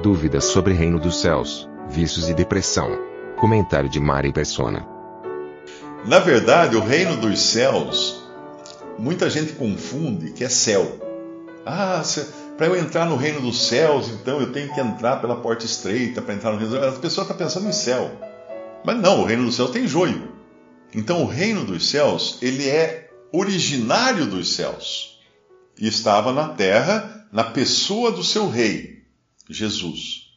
Dúvidas sobre Reino dos Céus, Vícios e Depressão. Comentário de Mari Persona. Na verdade, o reino dos céus, muita gente confunde que é céu. Ah, para eu entrar no reino dos céus, então eu tenho que entrar pela porta estreita para entrar no reino dos céus. A pessoa está pensando em céu. Mas não, o reino dos céus tem joio. Então o reino dos céus, ele é originário dos céus. E estava na terra, na pessoa do seu rei, Jesus.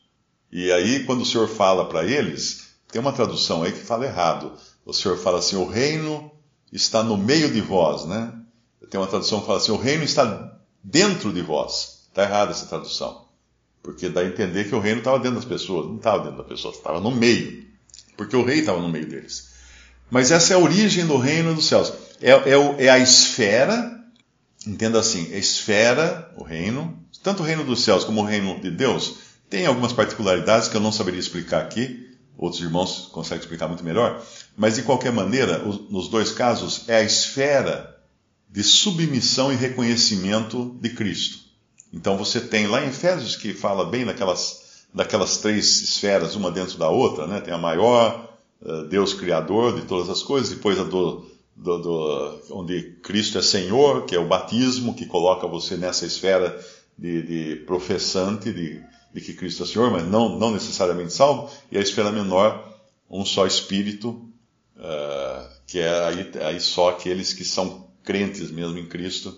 E aí, quando o Senhor fala para eles, tem uma tradução aí que fala errado. O Senhor fala assim: o reino está no meio de vós, né? Tem uma tradução que fala assim: o reino está dentro de vós. Está errada essa tradução. Porque dá a entender que o reino estava dentro das pessoas. Não estava dentro das pessoas, estava no meio. Porque o rei estava no meio deles. Mas essa é a origem do reino dos céus. É, é, é a esfera, entenda assim: a esfera, o reino, tanto o reino dos céus como o reino de Deus, tem algumas particularidades que eu não saberia explicar aqui, outros irmãos conseguem explicar muito melhor, mas de qualquer maneira, nos dois casos, é a esfera de submissão e reconhecimento de Cristo. Então você tem lá em Efésios que fala bem daquelas, daquelas três esferas, uma dentro da outra, né? Tem a maior, eh, Deus Criador de todas as coisas, depois a do, do, do, onde Cristo é Senhor, que é o batismo, que coloca você nessa esfera de, de professante, de de que Cristo é Senhor, mas não, não necessariamente salvo, e a esfera menor, um só Espírito, uh, que é aí, aí só aqueles que são crentes mesmo em Cristo,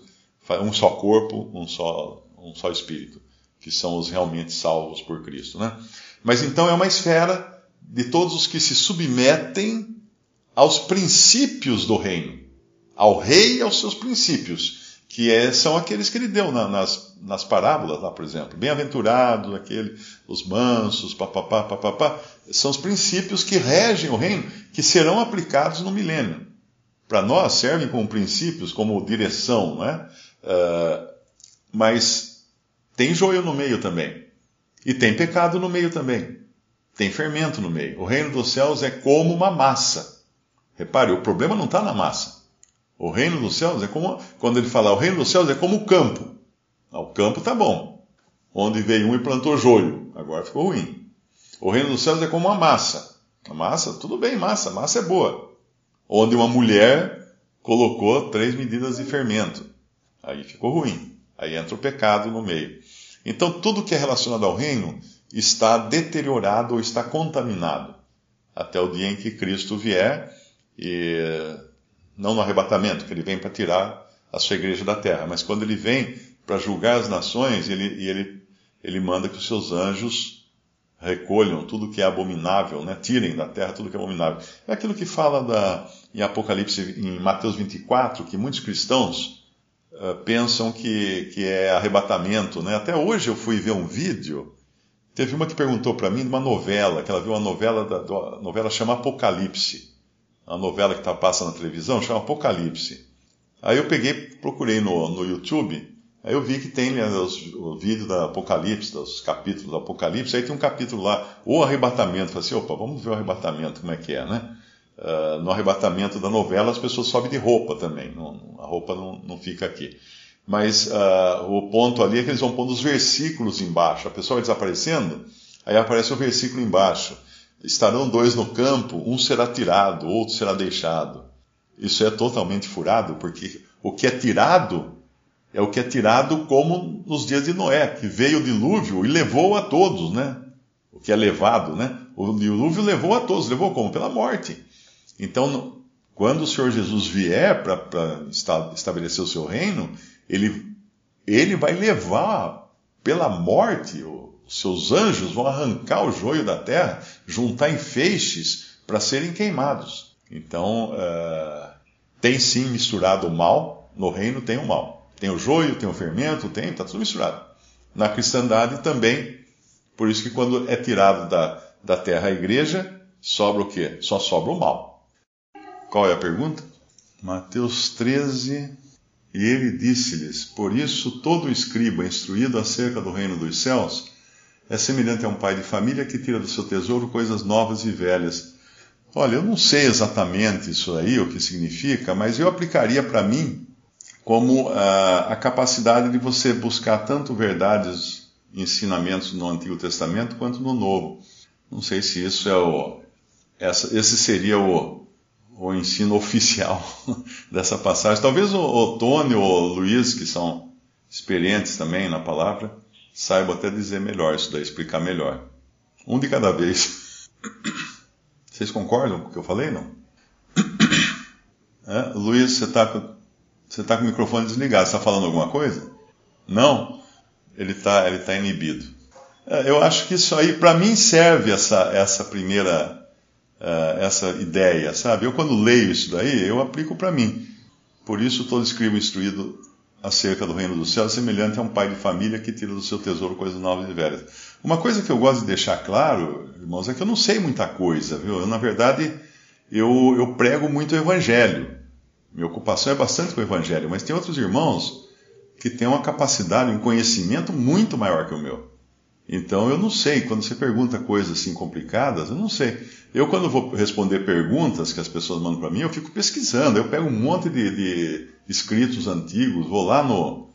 um só corpo, um só, um só Espírito, que são os realmente salvos por Cristo. Né? Mas então é uma esfera de todos os que se submetem aos princípios do reino, ao rei e aos seus princípios que é, são aqueles que ele deu na, nas, nas parábolas lá, por exemplo. Bem-aventurados, aquele, os mansos, papapá, papapá. São os princípios que regem o reino, que serão aplicados no milênio. Para nós servem como princípios, como direção, né? Uh, mas tem joio no meio também. E tem pecado no meio também. Tem fermento no meio. O reino dos céus é como uma massa. Repare, o problema não está na massa. O reino dos céus é como, quando ele fala, o reino dos céus é como o campo. Ah, o campo tá bom. Onde veio um e plantou joio, agora ficou ruim. O reino dos céus é como uma massa. A massa, tudo bem, massa, massa é boa. Onde uma mulher colocou três medidas de fermento. Aí ficou ruim. Aí entra o pecado no meio. Então, tudo que é relacionado ao reino está deteriorado ou está contaminado até o dia em que Cristo vier e não no arrebatamento, que ele vem para tirar a sua igreja da terra, mas quando ele vem para julgar as nações, ele, ele, ele manda que os seus anjos recolham tudo que é abominável, né? tirem da terra tudo que é abominável. É aquilo que fala da, em Apocalipse, em Mateus 24, que muitos cristãos uh, pensam que, que é arrebatamento. Né? Até hoje eu fui ver um vídeo, teve uma que perguntou para mim de uma novela, que ela viu uma novela, da, da novela chama Apocalipse a novela que tá, passa na televisão, chama Apocalipse. Aí eu peguei, procurei no, no YouTube, aí eu vi que tem né, os, o vídeo da Apocalipse, dos capítulos do Apocalipse, aí tem um capítulo lá, o arrebatamento. Falei assim, opa, vamos ver o arrebatamento, como é que é, né? Uh, no arrebatamento da novela, as pessoas sobem de roupa também, não, a roupa não, não fica aqui. Mas uh, o ponto ali é que eles vão pondo os versículos embaixo. A pessoa vai desaparecendo, aí aparece o versículo embaixo. Estarão dois no campo, um será tirado, outro será deixado. Isso é totalmente furado, porque o que é tirado é o que é tirado como nos dias de Noé, que veio o dilúvio e levou a todos, né? O que é levado, né? O dilúvio levou a todos, levou como? Pela morte. Então, quando o Senhor Jesus vier para estabelecer o seu reino, ele, ele vai levar pela morte os seus anjos vão arrancar o joio da terra, juntar em feixes para serem queimados. Então, uh, tem sim misturado o mal, no reino tem o mal. Tem o joio, tem o fermento, tem, está tudo misturado. Na cristandade também, por isso que quando é tirado da, da terra a igreja, sobra o quê? Só sobra o mal. Qual é a pergunta? Mateus 13, e ele disse-lhes: Por isso todo escriba instruído acerca do reino dos céus é semelhante a um pai de família que tira do seu tesouro coisas novas e velhas. Olha, eu não sei exatamente isso aí, o que significa, mas eu aplicaria para mim como a, a capacidade de você buscar tanto verdades, ensinamentos no Antigo Testamento quanto no Novo. Não sei se isso é o. Essa, esse seria o, o ensino oficial dessa passagem. Talvez o, o Tony ou o Luiz, que são experientes também na palavra, saibam até dizer melhor isso daí, explicar melhor. Um de cada vez. Vocês concordam com o que eu falei, não? É? Luiz, você está com você está com o microfone desligado, está falando alguma coisa? Não? Ele está ele tá inibido. É, eu acho que isso aí, para mim, serve essa, essa primeira uh, essa ideia, sabe? Eu, quando leio isso daí, eu aplico para mim. Por isso, todo escribo instruído acerca do reino do céu é semelhante a um pai de família que tira do seu tesouro coisas novas e velhas. Uma coisa que eu gosto de deixar claro, irmãos, é que eu não sei muita coisa, viu? Eu, na verdade, eu, eu prego muito o evangelho. Minha ocupação é bastante com o Evangelho, mas tem outros irmãos que têm uma capacidade, um conhecimento muito maior que o meu. Então eu não sei, quando você pergunta coisas assim complicadas, eu não sei. Eu, quando vou responder perguntas que as pessoas mandam para mim, eu fico pesquisando. Eu pego um monte de, de escritos antigos, vou lá no,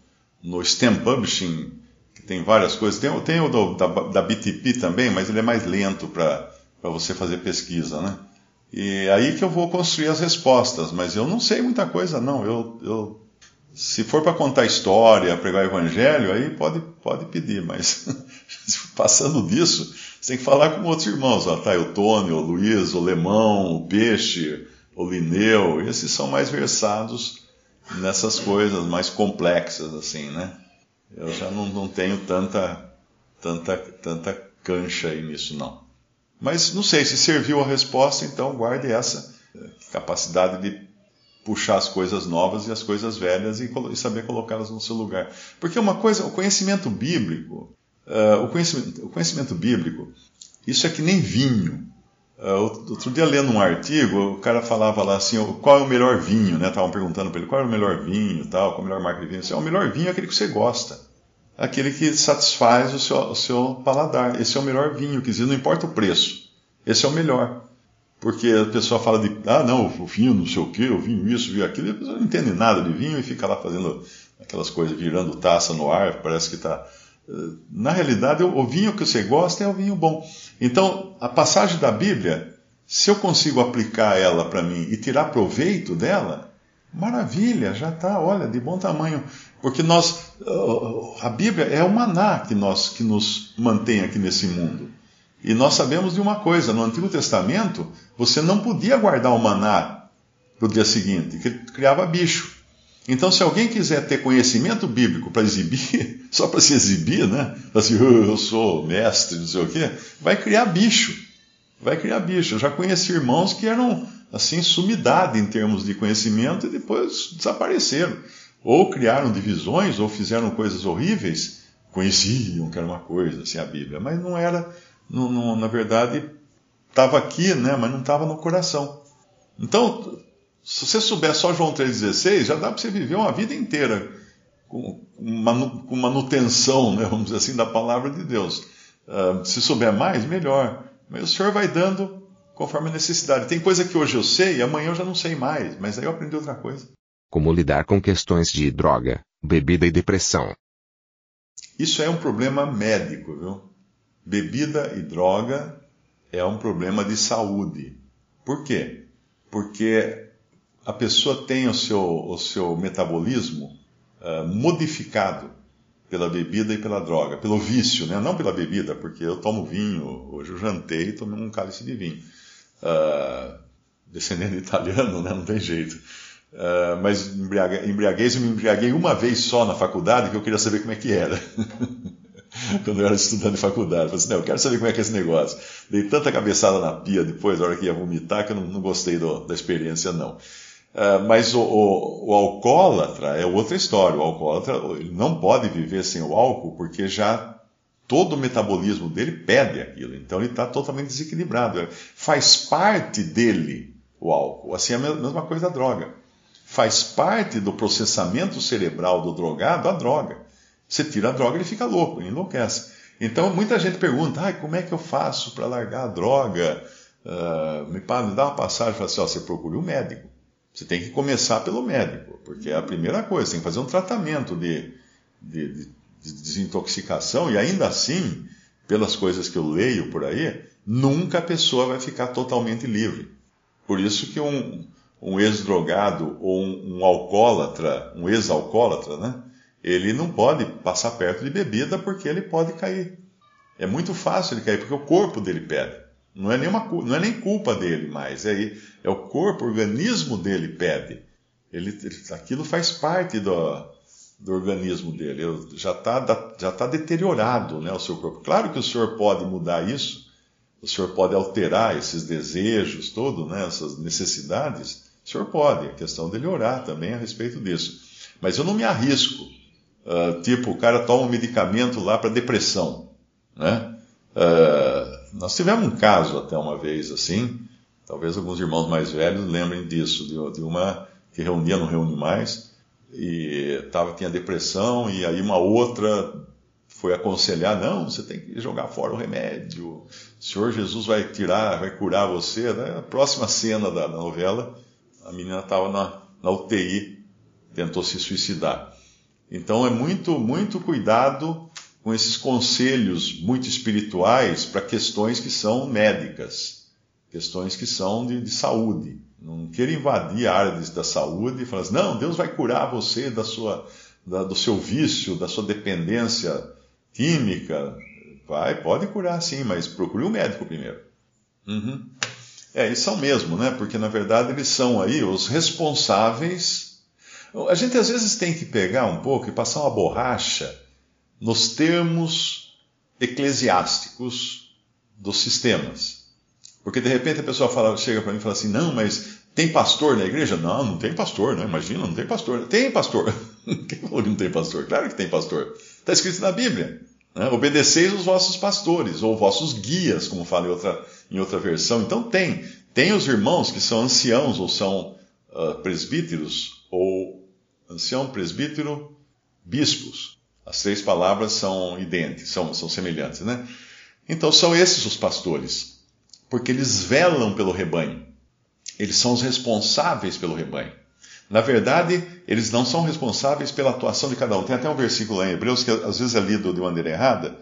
no STEM Publishing, que tem várias coisas. Tem, tem o do, da, da BTP também, mas ele é mais lento para você fazer pesquisa, né? E aí que eu vou construir as respostas, mas eu não sei muita coisa, não. Eu, eu se for para contar história, pregar evangelho, aí pode, pode pedir, mas passando disso, você tem que falar com outros irmãos. Ó, tá, o Tony, o Luiz, o Lemão, o Peixe, o Lineu, esses são mais versados nessas coisas mais complexas, assim, né? Eu já não, não tenho tanta, tanta, tanta cancha aí nisso, não. Mas não sei se serviu a resposta, então guarde essa eh, capacidade de puxar as coisas novas e as coisas velhas e, saber colocá-las no seu lugar. Porque uma coisa, o conhecimento bíblico, uh, o, conhecimento, o, conhecimento, bíblico, isso é que nem vinho. Uh, outro dia lendo um artigo, o cara falava lá assim, qual é o melhor vinho, né? Estavam perguntando para ele qual é o melhor vinho, tal, qual é a melhor marca de vinho. Disse, é, o melhor vinho é aquele que você gosta aquele que satisfaz o seu, o seu paladar. Esse é o melhor vinho, que diz, não importa o preço. Esse é o melhor. Porque a pessoa fala de, ah, não, o vinho não sei o quê, o vinho isso, o vinho aquilo, e a pessoa não entende nada de vinho e fica lá fazendo aquelas coisas, virando taça no ar, parece que está. Eh, na realidade, o vinho que você gosta é o vinho bom. Então, a passagem da Bíblia, se eu consigo aplicar ela para mim e tirar proveito dela, maravilha, já está, olha, de bom tamanho. Porque nós, a Bíblia é o maná que, nós, que nos mantém aqui nesse mundo. E nós sabemos de uma coisa: no Antigo Testamento, você não podia guardar o maná para o dia seguinte, que criava bicho. Então, se alguém quiser ter conhecimento bíblico para exibir, só para se exibir, né? Assim, oh, eu sou mestre, não sei o quê, vai criar bicho. Vai criar bicho. Eu já conheci irmãos que eram, assim, sumidade em termos de conhecimento e depois desapareceram ou criaram divisões, ou fizeram coisas horríveis, conheciam que era uma coisa, assim, a Bíblia, mas não era, não, não, na verdade, estava aqui, né, mas não estava no coração. Então, se você souber só João 3,16, já dá para você viver uma vida inteira com, com manutenção, né, vamos dizer assim, da palavra de Deus. Uh, se souber mais, melhor. Mas o Senhor vai dando conforme a necessidade. Tem coisa que hoje eu sei e amanhã eu já não sei mais, mas aí eu aprendi outra coisa. Como lidar com questões de droga, bebida e depressão. Isso é um problema médico, viu? Bebida e droga é um problema de saúde. Por quê? Porque a pessoa tem o seu, o seu metabolismo uh, modificado pela bebida e pela droga, pelo vício, né? não pela bebida, porque eu tomo vinho, hoje eu jantei e tomei um cálice de vinho. Uh, descendendo italiano, né? não tem jeito. Uh, mas embriague, embriaguez, eu me embriaguei uma vez só na faculdade, que eu queria saber como é que era. Quando eu era estudante de faculdade. Eu falei assim, não, eu quero saber como é que é esse negócio. Dei tanta cabeçada na pia depois, na hora que ia vomitar, que eu não, não gostei do, da experiência, não. Uh, mas o, o, o, alcoólatra é outra história. O alcoólatra não pode viver sem o álcool porque já todo o metabolismo dele pede aquilo. Então ele está totalmente desequilibrado. Faz parte dele o álcool. Assim é a mesma coisa da droga. Faz parte do processamento cerebral do drogado a droga. Você tira a droga, ele fica louco, ele enlouquece. Então muita gente pergunta: ah, como é que eu faço para largar a droga? Uh, me dá uma passagem fala assim: ó, você procure um médico. Você tem que começar pelo médico, porque é a primeira coisa, você tem que fazer um tratamento de, de, de, de desintoxicação, e ainda assim, pelas coisas que eu leio por aí, nunca a pessoa vai ficar totalmente livre. Por isso que um, um ex-drogado ou um, um alcoólatra, um ex-alcoólatra, né? Ele não pode passar perto de bebida porque ele pode cair. É muito fácil ele cair, porque o corpo dele pede. Não é, nenhuma, não é nem culpa dele mais, é, é o corpo, o organismo dele pede. Ele, ele aquilo faz parte do, do organismo dele, já está já tá deteriorado né, o seu corpo. Claro que o senhor pode mudar isso, o senhor pode alterar esses desejos, todo, né, essas necessidades, o senhor pode, é questão dele orar também a respeito disso. Mas eu não me arrisco, uh, tipo, o cara toma um medicamento lá para depressão, né? Uh, nós tivemos um caso até uma vez assim, talvez alguns irmãos mais velhos lembrem disso, de, de uma que reunia, não reúne mais, e tava, tinha depressão, e aí uma outra foi aconselhar, não, você tem que jogar fora o remédio, o Senhor Jesus vai tirar, vai curar você. Né? A próxima cena da, da novela, a menina estava na, na UTI, tentou se suicidar. Então é muito, muito cuidado com esses conselhos muito espirituais para questões que são médicas, questões que são de, de saúde. Não queira invadir a área da saúde e falar assim, não, Deus vai curar você da sua, da, do seu vício, da sua dependência química. Vai, pode curar sim, mas procure um médico primeiro. Uhum. É, e são mesmo, né? Porque na verdade eles são aí os responsáveis. A gente às vezes tem que pegar um pouco e passar uma borracha nos termos eclesiásticos dos sistemas. Porque de repente a pessoa fala, chega para mim e fala assim: não, mas tem pastor na igreja? Não, não tem pastor, né? Imagina, não tem pastor. Tem pastor. Quem falou que não tem pastor? Claro que tem pastor. Está escrito na Bíblia. Né? Obedeceis os vossos pastores, ou vossos guias, como fala em outra, em outra versão. Então tem. Tem os irmãos que são anciãos, ou são uh, presbíteros, ou ancião, presbítero, bispos. As três palavras são idênticas, são, são semelhantes, né? Então são esses os pastores, porque eles velam pelo rebanho. Eles são os responsáveis pelo rebanho. Na verdade, eles não são responsáveis pela atuação de cada um. Tem até um versículo lá em Hebreus que às vezes é lido de maneira errada.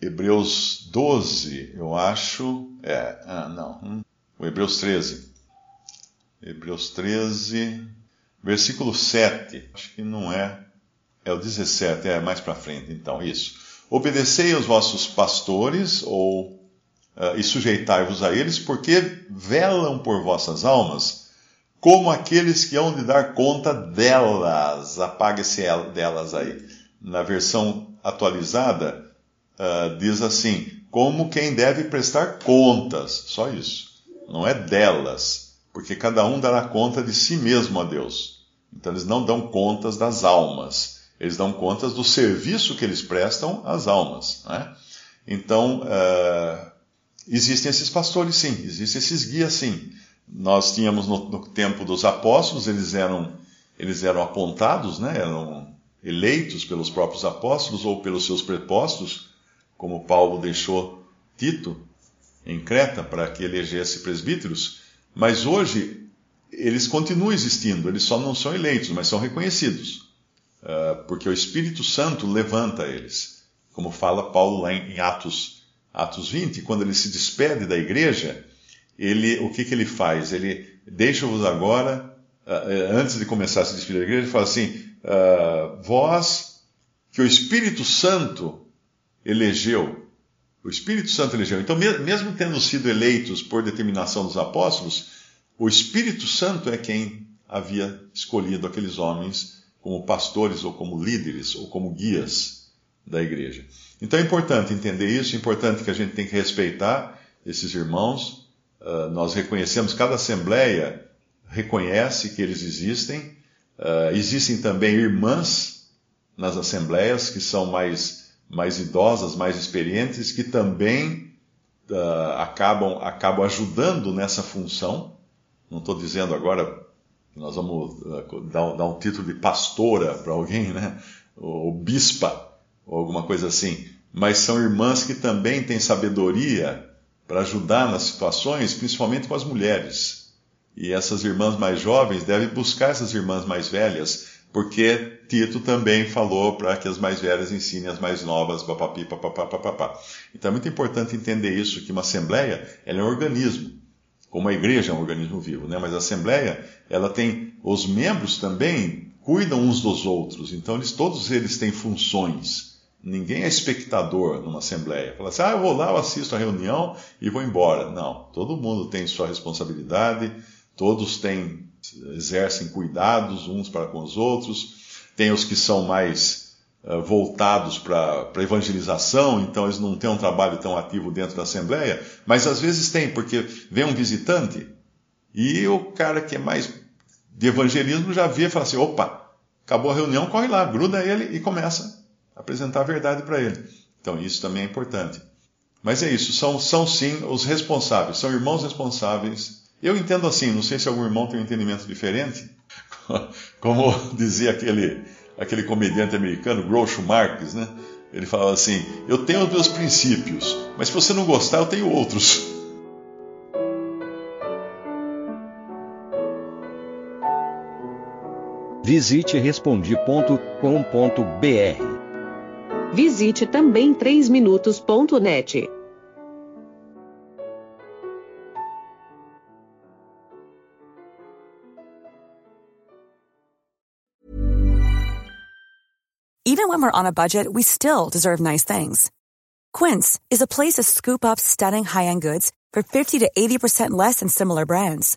Hebreus 12, eu acho. É, ah, não. Hum, o Hebreus 13. Hebreus 13, versículo 7. Acho que não é. É o 17, é mais para frente, então, isso. Obedecei aos vossos pastores, ou uh, e sujeitai-vos a eles, porque velam por vossas almas, como aqueles que hão de dar conta delas. Apague-se delas aí. Na versão atualizada, uh, diz assim: como quem deve prestar contas. Só isso. Não é delas, porque cada um dará conta de si mesmo a Deus. Então eles não dão contas das almas eles dão contas do serviço que eles prestam às almas. Né? Então, uh, existem esses pastores, sim, existem esses guias, sim. Nós tínhamos no, no, tempo dos apóstolos, eles eram, eles eram apontados, né? eram eleitos pelos próprios apóstolos ou pelos seus prepostos, como Paulo deixou Tito em Creta para que elegesse presbíteros, mas hoje eles continuam existindo, eles só não são eleitos, mas são reconhecidos. Ah, porque o Espírito Santo levanta eles. Como fala Paulo lá em Atos, Atos 20, quando ele se despede da igreja, ele, o que, que ele faz? Ele deixa-vos agora, uh, antes de começar a se despedir da igreja, ele fala assim: uh, vós que o Espírito Santo elegeu, o Espírito Santo elegeu. Então, mesmo tendo sido eleitos por determinação dos apóstolos, o Espírito Santo é quem havia escolhido aqueles homens como pastores ou como líderes ou como guias da igreja. Então é importante entender isso, é importante que a gente tem que respeitar esses irmãos. Uh, nós reconhecemos, cada assembleia reconhece que eles existem. Uh, existem também irmãs nas assembleias que são mais, mais idosas, mais experientes, que também uh, acabam, acabam ajudando nessa função. Não estou dizendo agora nós vamos uh, dar, dar, um título de pastora para alguém, né? ou bispa, ou alguma coisa assim. Mas são irmãs que também têm sabedoria para ajudar nas situações, principalmente com as mulheres. E essas irmãs mais jovens devem buscar essas irmãs mais velhas, porque Tito também falou para que as mais velhas ensinem as mais novas, papapi, papapá, papapá. Então é muito importante entender isso, que uma assembleia ela é um organismo, como a igreja é um organismo vivo, né? mas a assembleia, ela tem, os membros também cuidam uns dos outros, então eles, todos eles têm funções. Ninguém é espectador numa assembleia. Fala assim, ah, eu vou lá, eu assisto a reunião e vou embora. Não, todo mundo tem sua responsabilidade, Todos têm, exercem cuidados uns para com os outros. Tem os que são mais uh, voltados para a evangelização, então eles não têm um trabalho tão ativo dentro da Assembleia, mas às vezes tem, porque vem um visitante e o cara que é mais de evangelismo já vê e fala assim: opa, acabou a reunião, corre lá, gruda ele e começa a apresentar a verdade para ele. Então isso também é importante. Mas é isso, são, são sim os responsáveis, são irmãos responsáveis eu entendo assim, não sei se algum irmão tem um entendimento diferente. Como dizia aquele, aquele comediante americano, Groucho Marx, né? Ele falava assim: Eu tenho os meus princípios, mas se você não gostar, eu tenho outros. Visite respondi.com.br. Visite também 3minutos.net. Even when we're on a budget, we still deserve nice things. Quince is a place to scoop up stunning high-end goods for 50 to 80% less than similar brands.